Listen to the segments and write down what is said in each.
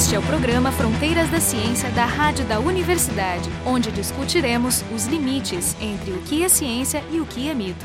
Este é o programa Fronteiras da Ciência da Rádio da Universidade, onde discutiremos os limites entre o que é ciência e o que é mito.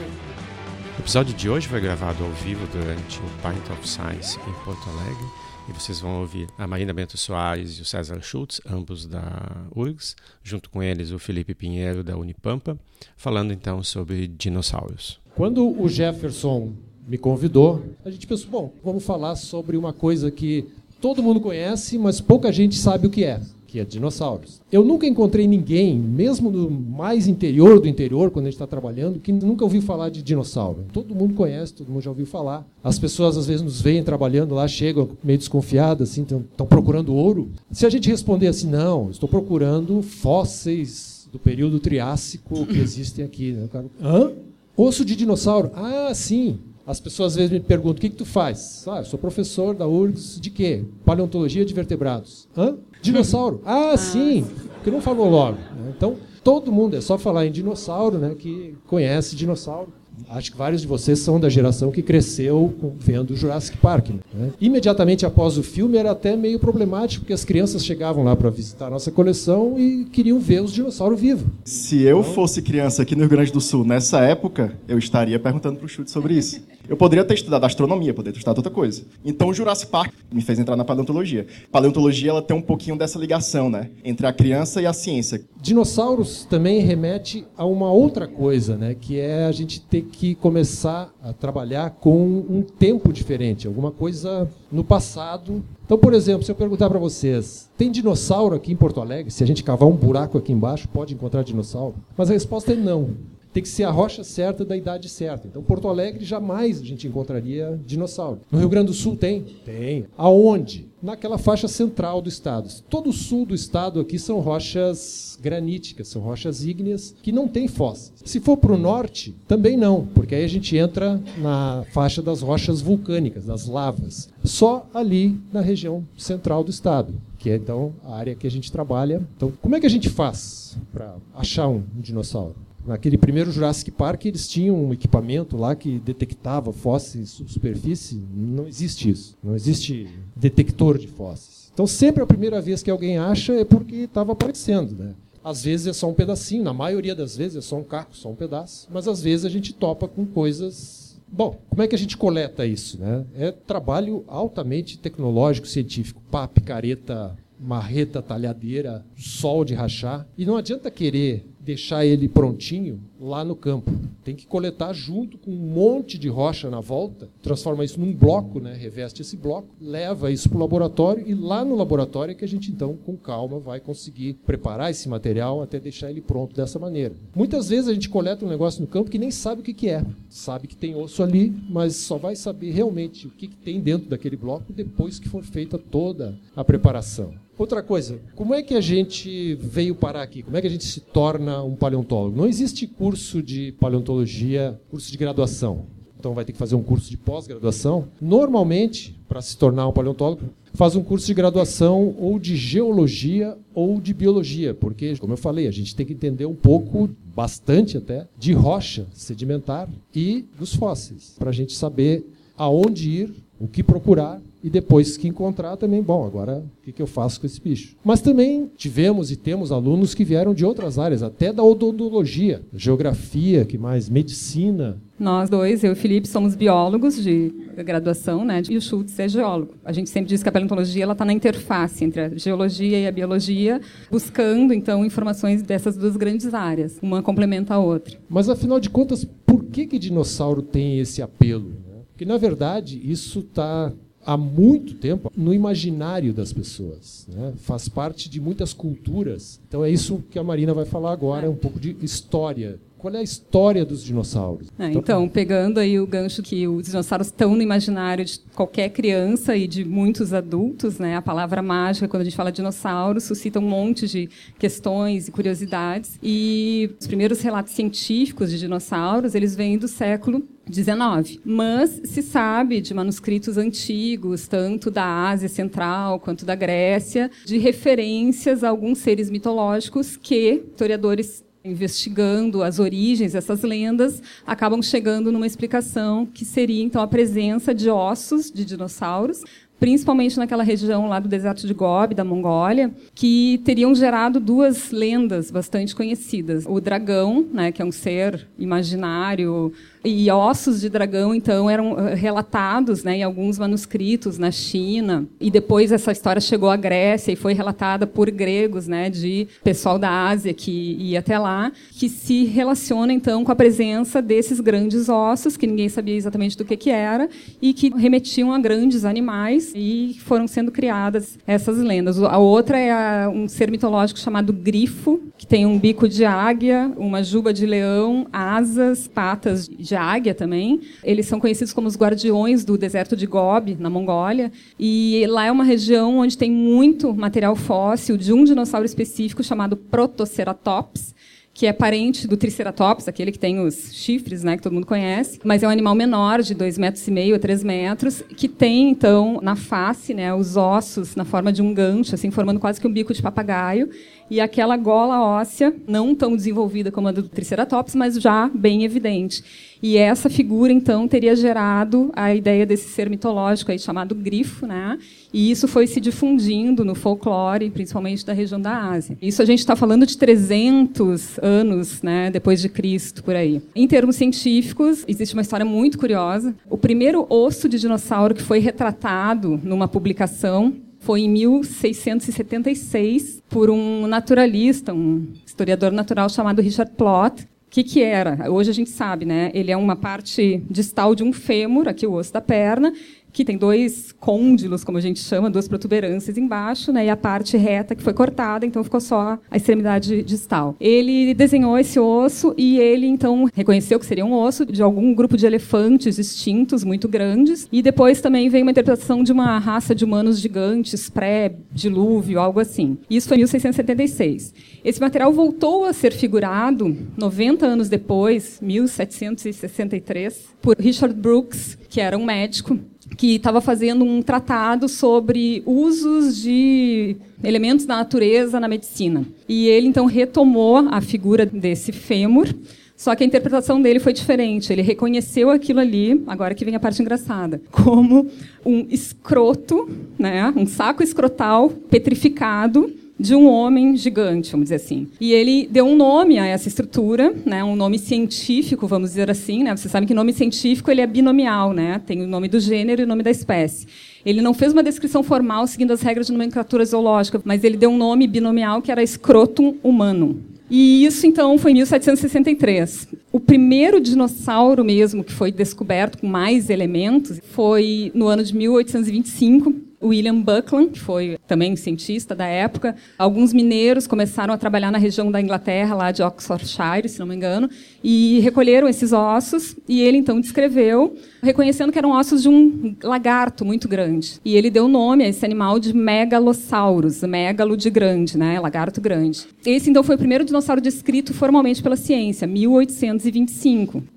O episódio de hoje foi gravado ao vivo durante o Pint of Science em Porto Alegre e vocês vão ouvir a Marina Bento Soares e o César Schultz, ambos da URGS, junto com eles o Felipe Pinheiro da Unipampa, falando então sobre dinossauros. Quando o Jefferson me convidou, a gente pensou, bom, vamos falar sobre uma coisa que todo mundo conhece, mas pouca gente sabe o que é, que é dinossauros. Eu nunca encontrei ninguém, mesmo no mais interior do interior, quando a gente está trabalhando, que nunca ouviu falar de dinossauro. Todo mundo conhece, todo mundo já ouviu falar. As pessoas às vezes nos veem trabalhando lá, chegam meio desconfiadas, assim, estão procurando ouro. Se a gente responder assim, não, estou procurando fósseis do período Triássico que existem aqui. Né? Hã? Osso de dinossauro? Ah, sim. As pessoas às vezes me perguntam: o que, que tu faz? Ah, eu sou professor da URGS de quê? Paleontologia de vertebrados. Hã? Dinossauro? Ah, ah sim. Porque não falou logo. Né? Então, todo mundo, é só falar em dinossauro, né, que conhece dinossauro. Acho que vários de vocês são da geração que cresceu vendo Jurassic Park. Né? Imediatamente após o filme era até meio problemático, porque as crianças chegavam lá para visitar a nossa coleção e queriam ver os dinossauros vivos. Se eu fosse criança aqui no Rio Grande do Sul nessa época, eu estaria perguntando para o Chute sobre isso. Eu poderia ter estudado astronomia, poderia ter estudado outra coisa. Então o Jurassic Park me fez entrar na paleontologia. Paleontologia ela tem um pouquinho dessa ligação, né, entre a criança e a ciência. Dinossauros também remete a uma outra coisa, né, que é a gente ter que começar a trabalhar com um tempo diferente, alguma coisa no passado. Então, por exemplo, se eu perguntar para vocês, tem dinossauro aqui em Porto Alegre? Se a gente cavar um buraco aqui embaixo, pode encontrar dinossauro? Mas a resposta é não tem que ser a rocha certa da idade certa. Então, Porto Alegre jamais a gente encontraria dinossauro. No Rio Grande do Sul tem? Tem. Aonde? Naquela faixa central do estado. Todo o sul do estado aqui são rochas graníticas, são rochas ígneas que não têm fósseis. Se for para o norte, também não, porque aí a gente entra na faixa das rochas vulcânicas, das lavas. Só ali na região central do estado que é então a área que a gente trabalha. Então, como é que a gente faz para achar um, um dinossauro? Naquele primeiro Jurassic Park, eles tinham um equipamento lá que detectava fósseis superfície. Não existe isso. Não existe detector de fósseis. Então, sempre a primeira vez que alguém acha é porque estava aparecendo. Né? Às vezes é só um pedacinho, na maioria das vezes é só um caco, só um pedaço. Mas às vezes a gente topa com coisas. Bom, como é que a gente coleta isso? Né? É trabalho altamente tecnológico, científico. Pá, picareta, marreta, talhadeira, sol de rachar. E não adianta querer deixar ele prontinho lá no campo. Tem que coletar junto com um monte de rocha na volta, transforma isso num bloco, né? reveste esse bloco, leva isso para o laboratório e lá no laboratório é que a gente então, com calma, vai conseguir preparar esse material até deixar ele pronto dessa maneira. Muitas vezes a gente coleta um negócio no campo que nem sabe o que, que é. Sabe que tem osso ali, mas só vai saber realmente o que, que tem dentro daquele bloco depois que for feita toda a preparação. Outra coisa, como é que a gente veio parar aqui? Como é que a gente se torna um paleontólogo? Não existe curso de paleontologia, curso de graduação. Então vai ter que fazer um curso de pós-graduação. Normalmente, para se tornar um paleontólogo, faz um curso de graduação ou de geologia ou de biologia, porque, como eu falei, a gente tem que entender um pouco, bastante até, de rocha sedimentar e dos fósseis, para a gente saber aonde ir, o que procurar e depois que encontrar também, bom, agora o que, eu faço com esse bicho? Mas também tivemos e temos alunos que vieram de outras áreas, até da odontologia, geografia, que mais, medicina. Nós dois, eu e o Felipe, somos biólogos de graduação, né? E o Schultz é geólogo. A gente sempre diz que a paleontologia ela está na interface entre a geologia e a biologia, buscando então informações dessas duas grandes áreas. Uma complementa a outra. Mas afinal de contas, por que que dinossauro tem esse apelo? Né? Porque na verdade isso está há muito tempo no imaginário das pessoas. Né? Faz parte de muitas culturas. Então é isso que a Marina vai falar agora, um pouco de história. Qual é a história dos dinossauros? É, então, pegando aí o gancho que os dinossauros estão no imaginário de qualquer criança e de muitos adultos, né? A palavra mágica, quando a gente fala dinossauro, suscita um monte de questões e curiosidades. E os primeiros relatos científicos de dinossauros, eles vêm do século 19. Mas se sabe de manuscritos antigos, tanto da Ásia Central quanto da Grécia, de referências a alguns seres mitológicos que historiadores investigando as origens dessas lendas, acabam chegando numa explicação que seria então a presença de ossos de dinossauros principalmente naquela região lá do deserto de Gobi, da Mongólia, que teriam gerado duas lendas bastante conhecidas. O dragão, né, que é um ser imaginário e ossos de dragão, então, eram eh, relatados né, em alguns manuscritos na China. E depois essa história chegou à Grécia e foi relatada por gregos, né, de pessoal da Ásia que ia até lá, que se relaciona, então, com a presença desses grandes ossos, que ninguém sabia exatamente do que, que era, e que remetiam a grandes animais, e foram sendo criadas essas lendas. A outra é um ser mitológico chamado Grifo, que tem um bico de águia, uma juba de leão, asas, patas de de águia também. Eles são conhecidos como os guardiões do deserto de Gobi, na Mongólia. E lá é uma região onde tem muito material fóssil de um dinossauro específico chamado Protoceratops, que é parente do Triceratops, aquele que tem os chifres, né, que todo mundo conhece, mas é um animal menor, de 2,5 metros e meio a 3 metros, que tem, então, na face, né, os ossos na forma de um gancho, assim, formando quase que um bico de papagaio, e aquela gola óssea, não tão desenvolvida como a do Triceratops, mas já bem evidente. E essa figura, então, teria gerado a ideia desse ser mitológico aí chamado grifo, né? E isso foi se difundindo no folclore, principalmente da região da Ásia. Isso a gente está falando de 300 anos, né, depois de Cristo, por aí. Em termos científicos, existe uma história muito curiosa. O primeiro osso de dinossauro que foi retratado numa publicação foi em 1676 por um naturalista, um historiador natural chamado Richard Plot. O que, que era? Hoje a gente sabe, né? Ele é uma parte distal de um fêmur, aqui o osso da perna, que tem dois côndilos, como a gente chama, duas protuberâncias embaixo, né, e a parte reta que foi cortada, então ficou só a extremidade distal. Ele desenhou esse osso e ele então reconheceu que seria um osso de algum grupo de elefantes extintos muito grandes, e depois também veio uma interpretação de uma raça de humanos gigantes pré-dilúvio, algo assim. Isso foi em 1676. Esse material voltou a ser figurado 90 anos depois, 1763, por Richard Brooks, que era um médico que estava fazendo um tratado sobre usos de elementos da natureza na medicina. E ele então retomou a figura desse fêmur, só que a interpretação dele foi diferente. Ele reconheceu aquilo ali, agora que vem a parte engraçada, como um escroto, né, um saco escrotal petrificado de um homem gigante, vamos dizer assim. E ele deu um nome a essa estrutura, né, um nome científico, vamos dizer assim. Né? Você sabe que nome científico ele é binomial, né? tem o nome do gênero e o nome da espécie. Ele não fez uma descrição formal seguindo as regras de nomenclatura zoológica, mas ele deu um nome binomial que era Scrotum humanum. E isso, então, foi em 1763. O primeiro dinossauro mesmo que foi descoberto com mais elementos foi no ano de 1825, William Buckland, que foi também cientista da época. Alguns mineiros começaram a trabalhar na região da Inglaterra, lá de Oxfordshire, se não me engano, e recolheram esses ossos. E ele então descreveu, reconhecendo que eram ossos de um lagarto muito grande. E ele deu nome a esse animal de Megalosaurus, megalo de grande, né, lagarto grande. Esse então foi o primeiro dinossauro descrito formalmente pela ciência, 1825.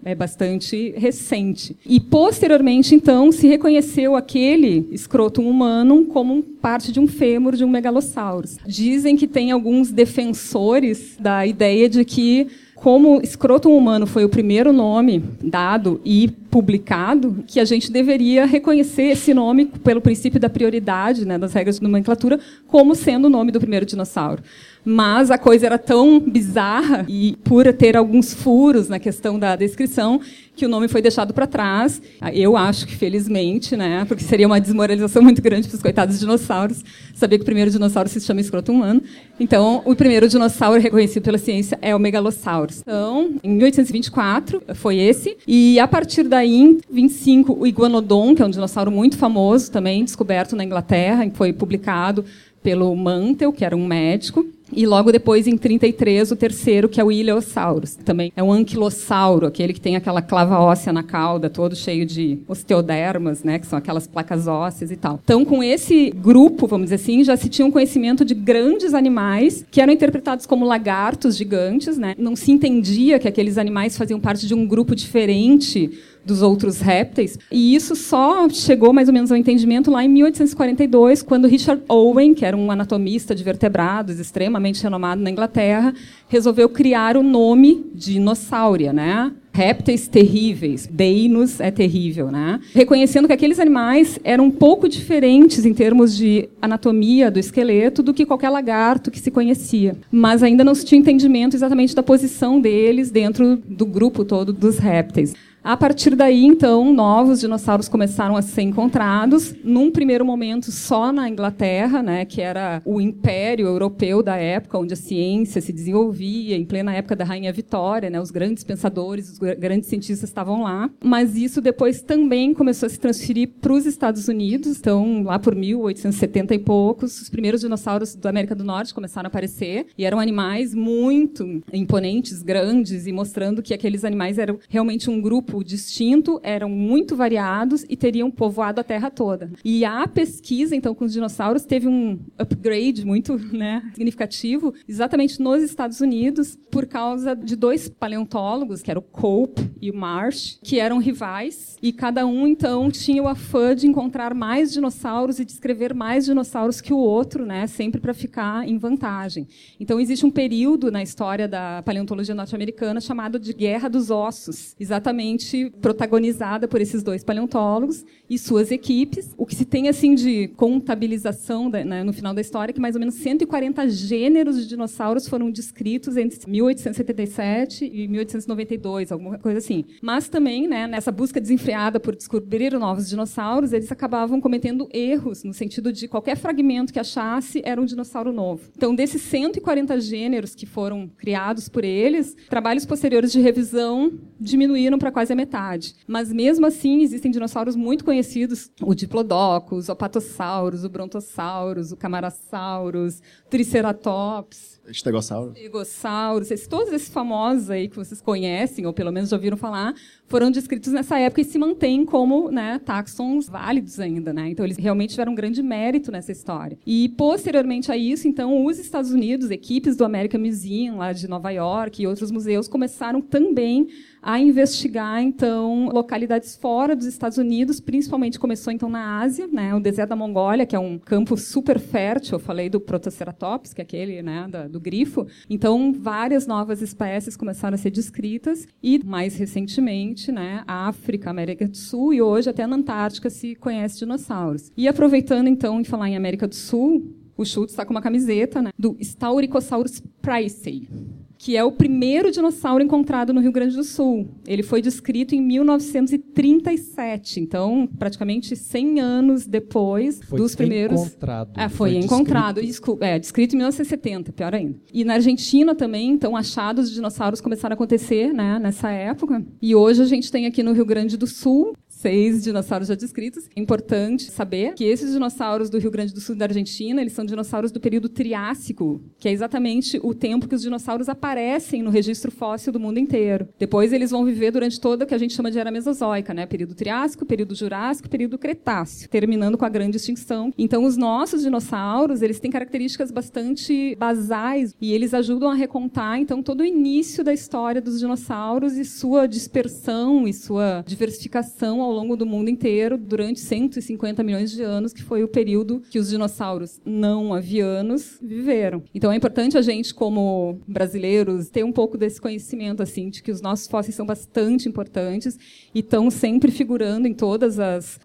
É bastante recente. E posteriormente, então, se reconheceu aquele escroto humano como parte de um fêmur de um megalossauro. Dizem que tem alguns defensores da ideia de que como escroto humano foi o primeiro nome dado e publicado, que a gente deveria reconhecer esse nome pelo princípio da prioridade, né, das regras de nomenclatura, como sendo o nome do primeiro dinossauro mas a coisa era tão bizarra e por ter alguns furos na questão da descrição que o nome foi deixado para trás. Eu acho que felizmente, né, porque seria uma desmoralização muito grande para os coitados dinossauros saber que o primeiro dinossauro se chama escroto humano. Então, o primeiro dinossauro reconhecido pela ciência é o Megalosaurus. Então, em 1824 foi esse e a partir daí, em 25, o Iguanodon, que é um dinossauro muito famoso também, descoberto na Inglaterra, foi publicado pelo Mantel, que era um médico, e logo depois, em 33, o terceiro, que é o Ileosaurus. Também é um anquilossauro, aquele que tem aquela clava óssea na cauda, todo cheio de osteodermas, né, que são aquelas placas ósseas e tal. Então, com esse grupo, vamos dizer assim, já se tinha um conhecimento de grandes animais que eram interpretados como lagartos gigantes. Né? Não se entendia que aqueles animais faziam parte de um grupo diferente dos outros répteis. E isso só chegou mais ou menos ao entendimento lá em 1842, quando Richard Owen, que era um anatomista de vertebrados extremamente renomado na Inglaterra, resolveu criar o nome dinossáurea, né? répteis terríveis. Deinos é terrível, né? Reconhecendo que aqueles animais eram um pouco diferentes em termos de anatomia do esqueleto do que qualquer lagarto que se conhecia. Mas ainda não se tinha entendimento exatamente da posição deles dentro do grupo todo dos répteis. A partir daí, então, novos dinossauros começaram a ser encontrados, num primeiro momento só na Inglaterra, né, que era o império europeu da época, onde a ciência se desenvolvia, em plena época da Rainha Vitória, né, os grandes pensadores, os grandes cientistas estavam lá. Mas isso depois também começou a se transferir para os Estados Unidos, então, lá por 1870 e poucos, os primeiros dinossauros da América do Norte começaram a aparecer, e eram animais muito imponentes, grandes, e mostrando que aqueles animais eram realmente um grupo grupo distinto, eram muito variados e teriam povoado a Terra toda. E a pesquisa, então, com os dinossauros teve um upgrade muito né, significativo, exatamente nos Estados Unidos, por causa de dois paleontólogos, que eram o Cope e o Marsh, que eram rivais, e cada um, então, tinha o afã de encontrar mais dinossauros e descrever mais dinossauros que o outro, né, sempre para ficar em vantagem. Então, existe um período na história da paleontologia norte-americana chamado de Guerra dos Ossos, exatamente protagonizada por esses dois paleontólogos e suas equipes. O que se tem assim de contabilização né, no final da história é que mais ou menos 140 gêneros de dinossauros foram descritos entre 1877 e 1892, alguma coisa assim. Mas também, né, nessa busca desenfreada por descobrir novos dinossauros, eles acabavam cometendo erros no sentido de qualquer fragmento que achasse era um dinossauro novo. Então, desses 140 gêneros que foram criados por eles, trabalhos posteriores de revisão diminuíram para quase quase a metade. Mas mesmo assim, existem dinossauros muito conhecidos: o Diplodocus, o Apatossauros, o Brontossauros, o Camarasaurus, o Triceratops. Estegossauro. Estegossauros, esses, todos esses famosos aí que vocês conhecem, ou pelo menos já ouviram falar, foram descritos nessa época e se mantêm como né, taxons válidos ainda. Né? Então, eles realmente tiveram um grande mérito nessa história. E, posteriormente a isso, então, os Estados Unidos, equipes do American Museum, lá de Nova York, e outros museus, começaram também a investigar então localidades fora dos Estados Unidos, principalmente começou então na Ásia, né, o deserto da Mongólia, que é um campo super fértil. Eu falei do Protoceratops, que é aquele né, da, do grifo. Então várias novas espécies começaram a ser descritas e mais recentemente, né, a África, América do Sul e hoje até na Antártica se conhece dinossauros. E aproveitando então em falar em América do Sul, o Schultz está com uma camiseta né, do Stauricosaurus pricei que é o primeiro dinossauro encontrado no Rio Grande do Sul. Ele foi descrito em 1937, então praticamente 100 anos depois foi dos primeiros. Encontrado. É, foi, foi encontrado. Descrito. É, descrito em 1970, pior ainda. E na Argentina também, então, achados de dinossauros começaram a acontecer né, nessa época. E hoje a gente tem aqui no Rio Grande do Sul seis dinossauros já descritos. É importante saber que esses dinossauros do Rio Grande do Sul e da Argentina, eles são dinossauros do período Triássico, que é exatamente o tempo que os dinossauros aparecem no registro fóssil do mundo inteiro. Depois eles vão viver durante toda o que a gente chama de era mesozoica, né? Período Triássico, período Jurássico, período Cretáceo, terminando com a grande extinção. Então os nossos dinossauros, eles têm características bastante basais e eles ajudam a recontar então todo o início da história dos dinossauros e sua dispersão e sua diversificação ao longo do mundo inteiro durante 150 milhões de anos, que foi o período que os dinossauros não avianos viveram. Então é importante a gente, como brasileiros, ter um pouco desse conhecimento assim de que os nossos fósseis são bastante importantes e estão sempre figurando em todos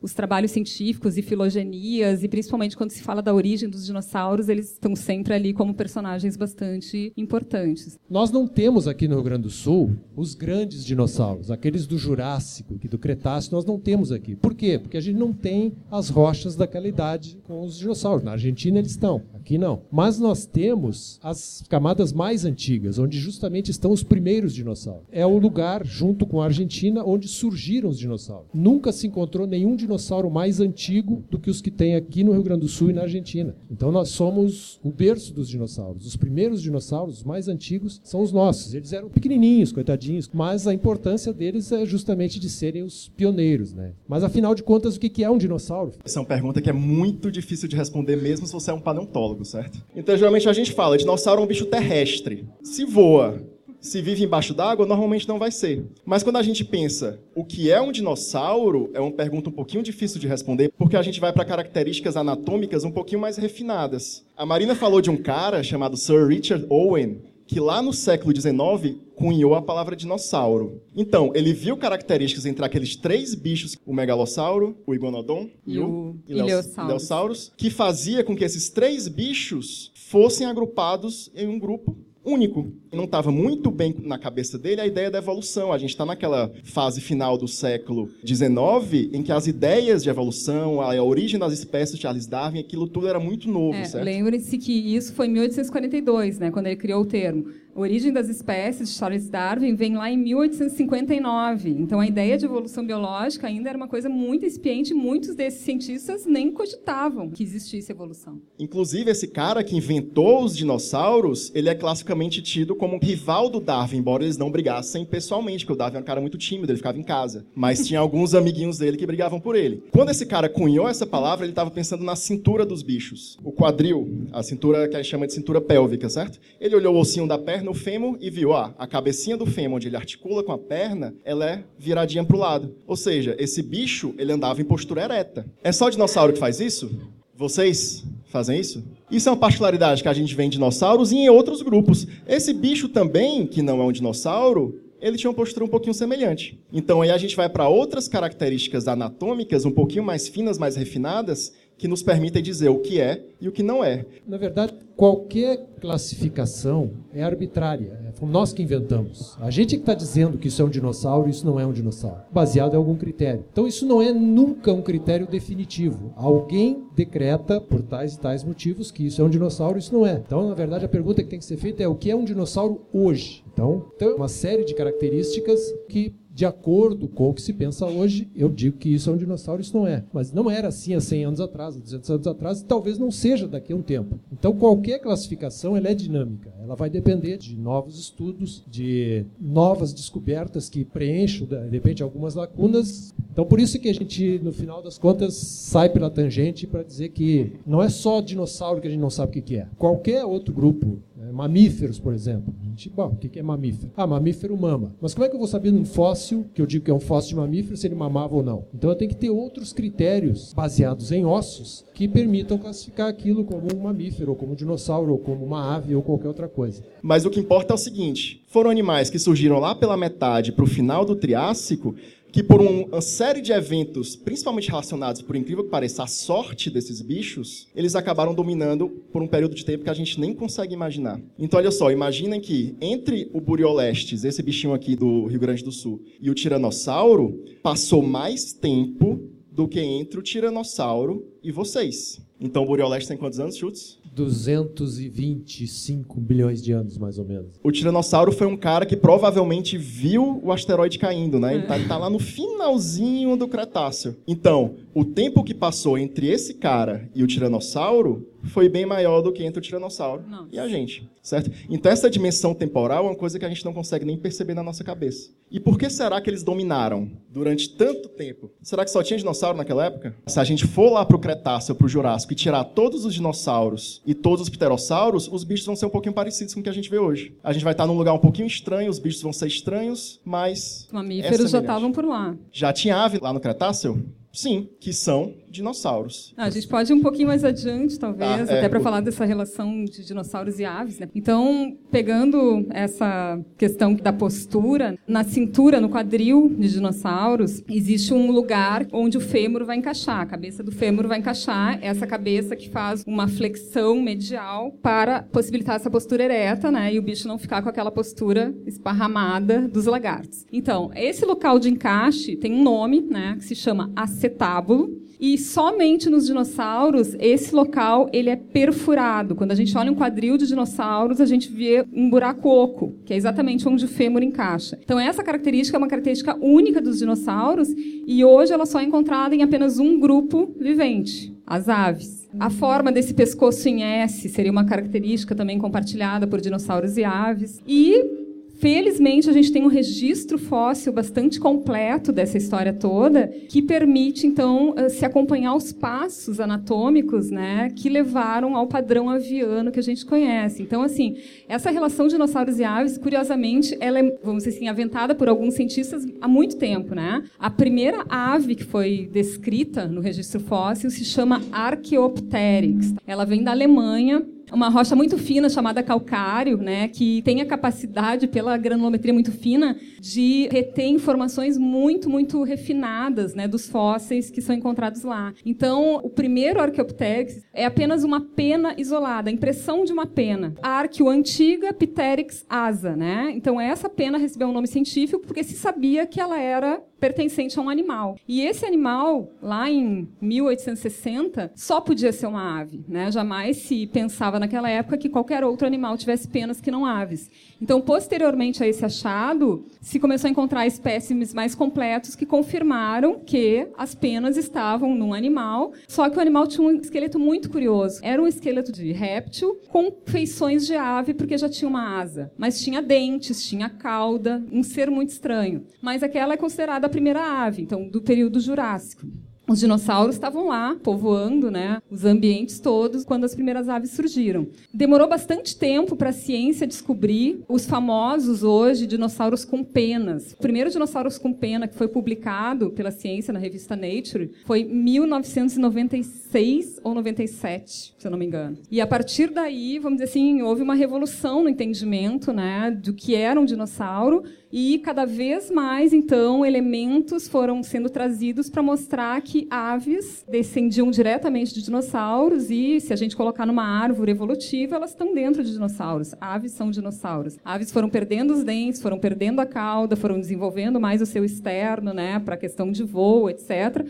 os trabalhos científicos e filogenias e principalmente quando se fala da origem dos dinossauros, eles estão sempre ali como personagens bastante importantes. Nós não temos aqui no Rio Grande do Sul os grandes dinossauros, aqueles do Jurássico e do Cretáceo, nós não não temos aqui. Por quê? Porque a gente não tem as rochas daquela idade com os dinossauros. Na Argentina eles estão, aqui não. Mas nós temos as camadas mais antigas, onde justamente estão os primeiros dinossauros. É o lugar, junto com a Argentina, onde surgiram os dinossauros. Nunca se encontrou nenhum dinossauro mais antigo do que os que tem aqui no Rio Grande do Sul e na Argentina. Então nós somos o berço dos dinossauros. Os primeiros dinossauros, os mais antigos, são os nossos. Eles eram pequenininhos, coitadinhos, mas a importância deles é justamente de serem os pioneiros né? Mas afinal de contas, o que é um dinossauro? Essa é uma pergunta que é muito difícil de responder, mesmo se você é um paleontólogo, certo? Então, geralmente a gente fala: dinossauro é um bicho terrestre. Se voa, se vive embaixo d'água, normalmente não vai ser. Mas quando a gente pensa o que é um dinossauro, é uma pergunta um pouquinho difícil de responder, porque a gente vai para características anatômicas um pouquinho mais refinadas. A Marina falou de um cara chamado Sir Richard Owen, que lá no século XIX cunhou a palavra dinossauro. Então, ele viu características entre aqueles três bichos, o megalossauro, o iguanodon e, o ileosaurus, que fazia com que esses três bichos fossem agrupados em um grupo único. Não estava muito bem na cabeça dele a ideia da evolução. A gente está naquela fase final do século XIX em que as ideias de evolução, a origem das espécies, Charles Darwin, aquilo tudo era muito novo, é, Lembre-se que isso foi em 1842, né, quando ele criou o termo. Origem das espécies de Charles Darwin vem lá em 1859. Então, a ideia de evolução biológica ainda era uma coisa muito incipiente. Muitos desses cientistas nem cogitavam que existisse evolução. Inclusive, esse cara que inventou os dinossauros, ele é classicamente tido como um rival do Darwin, embora eles não brigassem pessoalmente, porque o Darwin era um cara muito tímido, ele ficava em casa. Mas tinha alguns amiguinhos dele que brigavam por ele. Quando esse cara cunhou essa palavra, ele estava pensando na cintura dos bichos. O quadril, a cintura que a gente chama de cintura pélvica, certo? Ele olhou o ossinho da perna no fêmur e viu, ó, a cabecinha do fêmur, onde ele articula com a perna, ela é viradinha para o lado. Ou seja, esse bicho, ele andava em postura ereta. É só o dinossauro que faz isso? Vocês fazem isso? Isso é uma particularidade que a gente vê em dinossauros e em outros grupos. Esse bicho também, que não é um dinossauro, ele tinha uma postura um pouquinho semelhante. Então aí a gente vai para outras características anatômicas um pouquinho mais finas, mais refinadas, que nos permitem dizer o que é e o que não é. Na verdade, qualquer classificação é arbitrária. É nós que inventamos. A gente que está dizendo que isso é um dinossauro e isso não é um dinossauro, baseado em algum critério. Então, isso não é nunca um critério definitivo. Alguém decreta, por tais e tais motivos, que isso é um dinossauro e isso não é. Então, na verdade, a pergunta que tem que ser feita é o que é um dinossauro hoje? Então, tem uma série de características que de acordo com o que se pensa hoje, eu digo que isso é um dinossauro, isso não é. Mas não era assim há 100 anos atrás, há 200 anos atrás, e talvez não seja daqui a um tempo. Então, qualquer classificação ela é dinâmica. Ela vai depender de novos estudos, de novas descobertas que preencham, de repente, algumas lacunas. Então, por isso que a gente, no final das contas, sai pela tangente para dizer que não é só dinossauro que a gente não sabe o que é. Qualquer outro grupo é, mamíferos, por exemplo. A gente, bom, o que é mamífero? Ah, mamífero mama. Mas como é que eu vou saber num fóssil, que eu digo que é um fóssil de mamífero, se ele mamava ou não? Então eu tenho que ter outros critérios baseados em ossos que permitam classificar aquilo como um mamífero, ou como um dinossauro, ou como uma ave, ou qualquer outra coisa. Mas o que importa é o seguinte: foram animais que surgiram lá pela metade para o final do Triássico que por uma série de eventos, principalmente relacionados, por incrível que pareça, à sorte desses bichos, eles acabaram dominando por um período de tempo que a gente nem consegue imaginar. Então, olha só, imaginem que entre o Buriolestes, esse bichinho aqui do Rio Grande do Sul, e o Tiranossauro, passou mais tempo do que entre o Tiranossauro e vocês. Então, o Buriolestes tem quantos anos, chutes? 225 bilhões de anos, mais ou menos. O Tiranossauro foi um cara que provavelmente viu o asteroide caindo, né? Ele está tá lá no finalzinho do Cretáceo. Então, o tempo que passou entre esse cara e o Tiranossauro foi bem maior do que entre o Tiranossauro Nossa. e a gente, certo? Então essa dimensão temporal é uma coisa que a gente não consegue nem perceber na nossa cabeça. E por que será que eles dominaram durante tanto tempo? Será que só tinha dinossauro naquela época? Se a gente for lá para o Cretáceo, para o Jurássico e tirar todos os dinossauros e todos os pterossauros, os bichos vão ser um pouquinho parecidos com o que a gente vê hoje. A gente vai estar num lugar um pouquinho estranho, os bichos vão ser estranhos, mas... Os mamíferos é já estavam por lá. Já tinha ave lá no Cretáceo? Sim, que são dinossauros. Ah, a gente pode ir um pouquinho mais adiante, talvez, é, até para o... falar dessa relação de dinossauros e aves. Né? Então, pegando essa questão da postura, na cintura, no quadril de dinossauros, existe um lugar onde o fêmur vai encaixar, a cabeça do fêmur vai encaixar, essa cabeça que faz uma flexão medial para possibilitar essa postura ereta, né? E o bicho não ficar com aquela postura esparramada dos lagartos. Então, esse local de encaixe tem um nome, né, que se chama acetábulo. E somente nos dinossauros esse local ele é perfurado. Quando a gente olha um quadril de dinossauros, a gente vê um buraco oco, que é exatamente onde o fêmur encaixa. Então essa característica é uma característica única dos dinossauros e hoje ela só é encontrada em apenas um grupo vivente, as aves. A forma desse pescoço em S seria uma característica também compartilhada por dinossauros e aves. E Felizmente, a gente tem um registro fóssil bastante completo dessa história toda, que permite, então, eh, se acompanhar os passos anatômicos né, que levaram ao padrão aviano que a gente conhece. Então, assim, essa relação de dinossauros e aves, curiosamente, ela é, vamos dizer assim, aventada por alguns cientistas há muito tempo. Né? A primeira ave que foi descrita no registro fóssil se chama Archaeopteryx. Ela vem da Alemanha, uma rocha muito fina chamada calcário, né, que tem a capacidade, pela granulometria muito fina, de reter informações muito, muito refinadas né, dos fósseis que são encontrados lá. Então, o primeiro Archaeopteryx é apenas uma pena isolada, a impressão de uma pena. Arqueo antiga Pteryx asa. Né? Então, essa pena recebeu um nome científico porque se sabia que ela era pertencente a um animal. E esse animal, lá em 1860, só podia ser uma ave. Né? Jamais se pensava naquela época que qualquer outro animal tivesse penas que não aves. Então, posteriormente a esse achado, se começou a encontrar espécimes mais completos que confirmaram que as penas estavam num animal, só que o animal tinha um esqueleto muito curioso. Era um esqueleto de réptil com feições de ave, porque já tinha uma asa. Mas tinha dentes, tinha cauda, um ser muito estranho. Mas aquela é considerada primeira ave, então do período Jurássico. Os dinossauros estavam lá, povoando né, os ambientes todos, quando as primeiras aves surgiram. Demorou bastante tempo para a ciência descobrir os famosos hoje dinossauros com penas. O primeiro dinossauro com pena que foi publicado pela ciência na revista Nature foi 1996 ou 97, se eu não me engano. E a partir daí, vamos dizer assim, houve uma revolução no entendimento né, do que era um dinossauro e cada vez mais, então, elementos foram sendo trazidos para mostrar que aves descendiam diretamente de dinossauros e, se a gente colocar numa árvore evolutiva, elas estão dentro de dinossauros. Aves são dinossauros. Aves foram perdendo os dentes, foram perdendo a cauda, foram desenvolvendo mais o seu externo, né, para a questão de voo, etc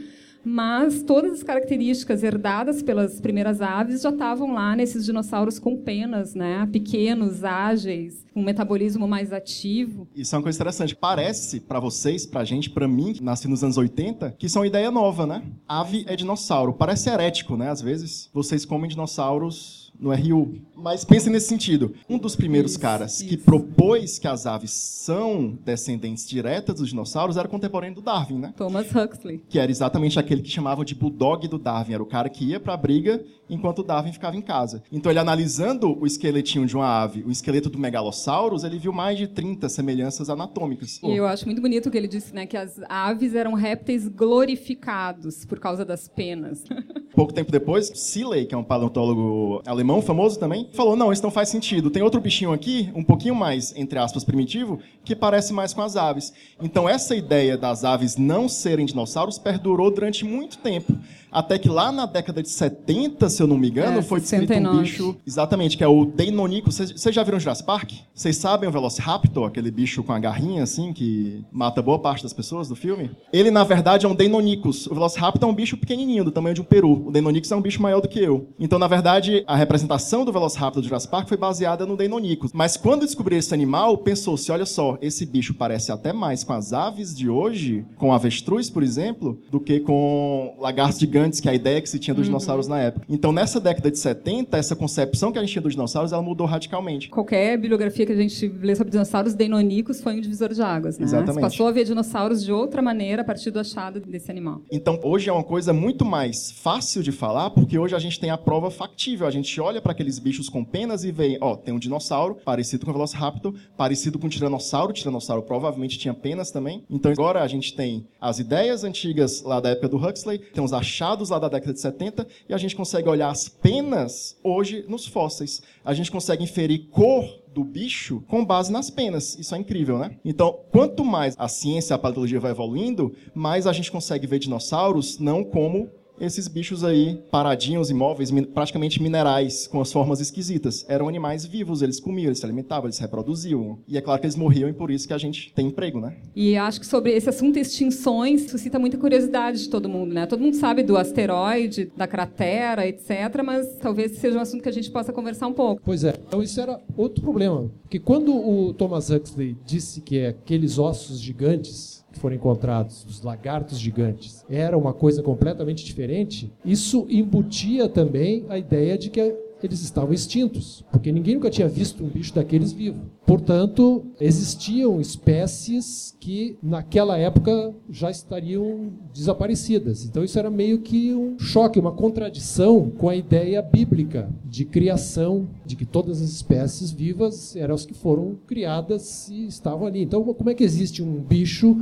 mas todas as características herdadas pelas primeiras aves já estavam lá nesses dinossauros com penas, né? pequenos, ágeis, com um metabolismo mais ativo. Isso é uma coisa interessante. Parece para vocês, para a gente, para mim, que nasci nos anos 80, que isso é uma ideia nova, né? Ave é dinossauro. Parece herético, né? Às vezes vocês comem dinossauros no RU. Mas pense nesse sentido. Um dos primeiros isso, caras isso. que propôs que as aves são descendentes diretas dos dinossauros era contemporâneo do Darwin, né? Thomas Huxley. Que era exatamente aquele que chamavam de bulldog do Darwin. Era o cara que ia para a briga enquanto o Darwin ficava em casa. Então, ele analisando o esqueletinho de uma ave, o esqueleto do Megalosaurus, ele viu mais de 30 semelhanças anatômicas. E eu acho muito bonito o que ele disse, né? Que as aves eram répteis glorificados por causa das penas. Pouco tempo depois, Seeley, que é um paleontólogo alemão famoso também, falou: não, isso não faz sentido. Tem outro bichinho aqui, um pouquinho mais, entre aspas, primitivo, que parece mais com as aves. Então, essa ideia das aves não serem dinossauros perdurou durante muito tempo. Até que lá na década de 70, se eu não me engano, é, foi descrito um bicho. Exatamente, que é o Deinonychus. Vocês já viram Jurassic Park? Vocês sabem o Velociraptor, aquele bicho com a garrinha assim, que mata boa parte das pessoas do filme? Ele, na verdade, é um Deinonychus. O Velociraptor é um bicho pequenininho, do tamanho de um peru. O Deinonychus é um bicho maior do que eu. Então, na verdade, a representação do Velociraptor do Jurassic Park foi baseada no Deinonychus. Mas quando descobriu esse animal, pensou-se, olha só, esse bicho parece até mais com as aves de hoje, com avestruz, por exemplo, do que com lagartos gigantes que é a ideia que se tinha dos uhum. dinossauros na época. Então, nessa década de 70, essa concepção que a gente tinha dos dinossauros, ela mudou radicalmente. Qualquer bibliografia que a gente lê sobre dinossauros, Deinonychus foi um divisor de águas, né? Exatamente. Se passou a ver dinossauros de outra maneira a partir do achado desse animal. Então, hoje é uma coisa muito mais fácil de falar, porque hoje a gente tem a prova factível. A gente olha para aqueles bichos com penas e vê, ó, tem um dinossauro parecido com o Velociraptor, parecido com o Tiranossauro. O Tiranossauro provavelmente tinha penas também. Então, agora a gente tem as ideias antigas lá da época do Huxley, tem os achados lá da década de 70 e a gente consegue olhar as penas hoje nos fósseis. A gente consegue inferir cor do bicho com base nas penas. Isso é incrível, né? Então, quanto mais a ciência, a paleontologia vai evoluindo, mais a gente consegue ver dinossauros não como esses bichos aí, paradinhos, imóveis, praticamente minerais, com as formas esquisitas. Eram animais vivos, eles comiam, eles se alimentavam, eles se reproduziam. E é claro que eles morriam e por isso que a gente tem emprego, né? E acho que sobre esse assunto extinções suscita muita curiosidade de todo mundo, né? Todo mundo sabe do asteroide, da cratera, etc., mas talvez seja um assunto que a gente possa conversar um pouco. Pois é. Então isso era outro problema. Porque quando o Thomas Huxley disse que é aqueles ossos gigantes que foram encontrados, os lagartos gigantes, era uma coisa completamente diferente, isso embutia também a ideia de que eles estavam extintos, porque ninguém nunca tinha visto um bicho daqueles vivo. Portanto, existiam espécies que naquela época já estariam desaparecidas. Então isso era meio que um choque, uma contradição com a ideia bíblica de criação, de que todas as espécies vivas eram as que foram criadas e estavam ali. Então, como é que existe um bicho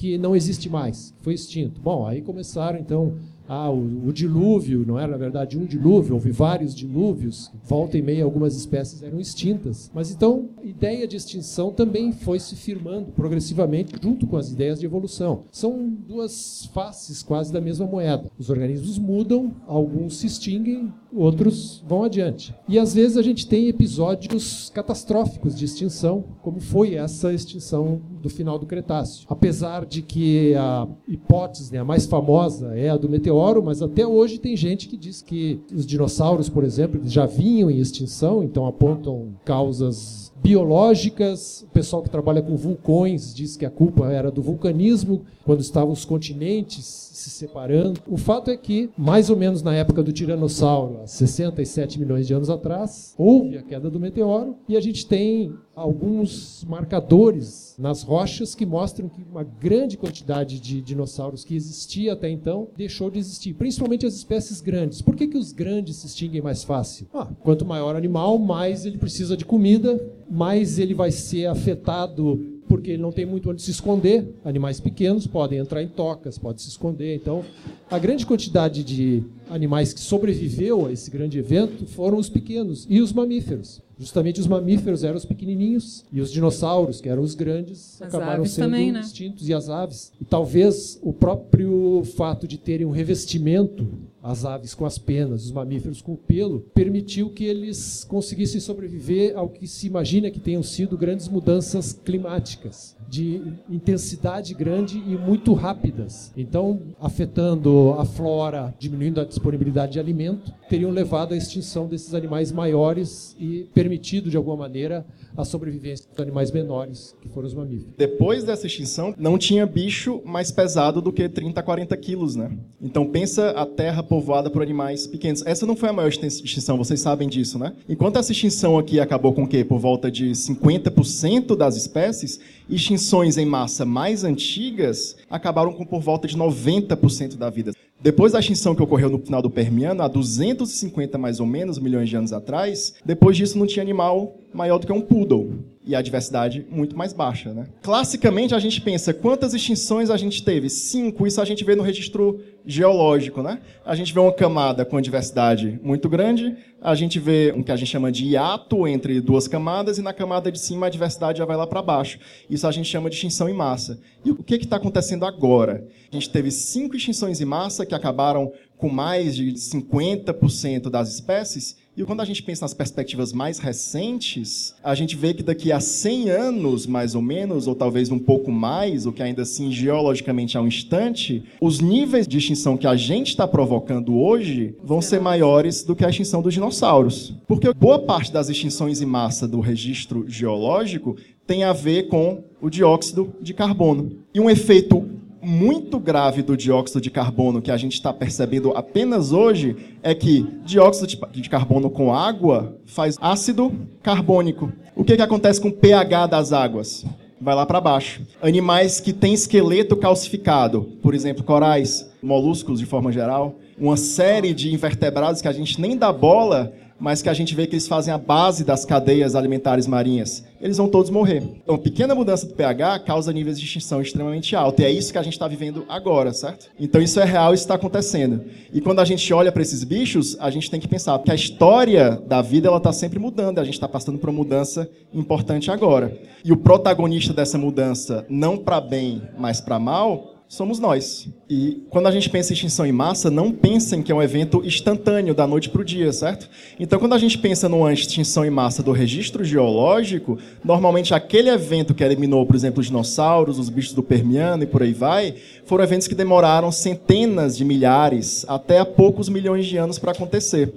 que não existe mais, foi extinto. Bom, aí começaram então ah, o, o, dilúvio, não era na verdade um dilúvio, houve vários dilúvios, volta e meia algumas espécies eram extintas. Mas então, a ideia de extinção também foi se firmando progressivamente junto com as ideias de evolução. São duas faces quase da mesma moeda. Os organismos mudam, alguns se extinguem, outros vão adiante. E às vezes a gente tem episódios catastróficos de extinção, como foi essa extinção do final do Cretáceo. Apesar de que a hipótese, né, a mais famosa, é a do meteoro, mas até hoje tem gente que diz que os dinossauros, por exemplo, já vinham em extinção, então apontam causas biológicas. O pessoal que trabalha com vulcões diz que a culpa era do vulcanismo, quando estavam os continentes se separando. O fato é que, mais ou menos na época do Tiranossauro, há 67 milhões de anos atrás, houve a queda do meteoro e a gente tem alguns marcadores nas rochas que mostram que uma grande quantidade de dinossauros que existia até então deixou de existir, principalmente as espécies grandes. Por que, que os grandes se extinguem mais fácil? Ah, quanto maior o animal, mais ele precisa de comida, mais ele vai ser afetado porque ele não tem muito onde se esconder. Animais pequenos podem entrar em tocas, podem se esconder. Então, a grande quantidade de animais que sobreviveu a esse grande evento foram os pequenos e os mamíferos. Justamente os mamíferos eram os pequenininhos e os dinossauros, que eram os grandes, as acabaram sendo também, né? extintos e as aves. E talvez o próprio fato de terem um revestimento as aves com as penas, os mamíferos com o pelo, permitiu que eles conseguissem sobreviver ao que se imagina que tenham sido grandes mudanças climáticas, de intensidade grande e muito rápidas. Então, afetando a flora, diminuindo a disponibilidade de alimento, teriam levado à extinção desses animais maiores e permitido, de alguma maneira, a sobrevivência dos animais menores, que foram os mamíferos. Depois dessa extinção, não tinha bicho mais pesado do que 30 a 40 quilos, né? Então pensa a terra povoada por animais pequenos. Essa não foi a maior extinção, vocês sabem disso, né? Enquanto essa extinção aqui acabou com o quê? Por volta de 50% das espécies, extinções em massa mais antigas acabaram com por volta de 90% da vida. Depois da extinção que ocorreu no final do Permiano, há 250 mais ou menos milhões de anos atrás, depois disso não tinha animal maior do que um poodle e a diversidade muito mais baixa. Né? Classicamente, a gente pensa quantas extinções a gente teve? Cinco, isso a gente vê no registro geológico. Né? A gente vê uma camada com diversidade muito grande, a gente vê o que a gente chama de hiato entre duas camadas, e na camada de cima a diversidade já vai lá para baixo. Isso a gente chama de extinção em massa. E o que está acontecendo agora? A gente teve cinco extinções em massa que acabaram com mais de 50% das espécies, e quando a gente pensa nas perspectivas mais recentes, a gente vê que daqui a 100 anos, mais ou menos, ou talvez um pouco mais, ou que ainda assim geologicamente é um instante, os níveis de extinção que a gente está provocando hoje vão ser maiores do que a extinção dos dinossauros. Porque boa parte das extinções em massa do registro geológico tem a ver com o dióxido de carbono. E um efeito muito grave do dióxido de carbono que a gente está percebendo apenas hoje é que dióxido de carbono com água faz ácido carbônico. O que, que acontece com o pH das águas? Vai lá para baixo. Animais que têm esqueleto calcificado, por exemplo, corais, moluscos de forma geral, uma série de invertebrados que a gente nem dá bola, mas que a gente vê que eles fazem a base das cadeias alimentares marinhas, eles vão todos morrer. Então, pequena mudança do pH causa níveis de extinção extremamente altos. E é isso que a gente está vivendo agora, certo? Então, isso é real, isso está acontecendo. E quando a gente olha para esses bichos, a gente tem que pensar que a história da vida ela está sempre mudando. A gente está passando por uma mudança importante agora. E o protagonista dessa mudança, não para bem, mas para mal, somos nós. E quando a gente pensa em extinção em massa, não pensem que é um evento instantâneo, da noite para o dia, certo? Então, quando a gente pensa numa extinção em massa do registro geológico, normalmente aquele evento que eliminou, por exemplo, os dinossauros, os bichos do Permiano e por aí vai, foram eventos que demoraram centenas de milhares, até a poucos milhões de anos para acontecer.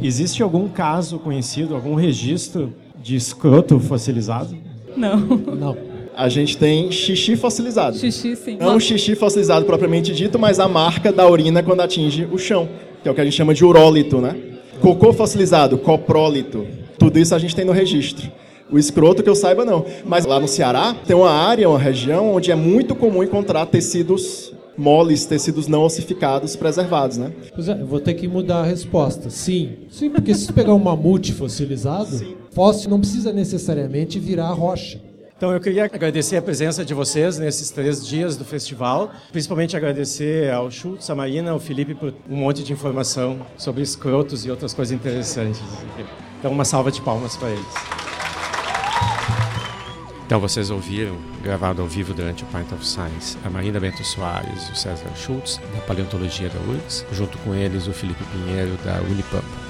Existe algum caso conhecido, algum registro de escroto fossilizado? Não. Não a gente tem xixi fossilizado. Xixi, sim. Não o xixi fossilizado propriamente dito, mas a marca da urina quando atinge o chão, que é o que a gente chama de urólito, né? Cocô fossilizado, coprólito. Tudo isso a gente tem no registro. O escroto que eu saiba não. Mas lá no Ceará tem uma área, uma região onde é muito comum encontrar tecidos moles, tecidos não ossificados preservados, né? Pois é, eu vou ter que mudar a resposta. Sim. Sim, porque se pegar um mamute fossilizado, Sim. fóssil não precisa necessariamente virar rocha. Então eu queria agradecer a presença de vocês nesses três dias do festival, principalmente agradecer ao Schultz, a Marina, ao Felipe por um monte de informação sobre escrotos e outras coisas interessantes. Então uma salva de palmas para eles. Então vocês ouviram, gravado ao vivo durante o Pint of Science, a Marina Bento Soares e o César Schultz, da Paleontologia da URGS, junto com eles o Felipe Pinheiro, da Unipampa.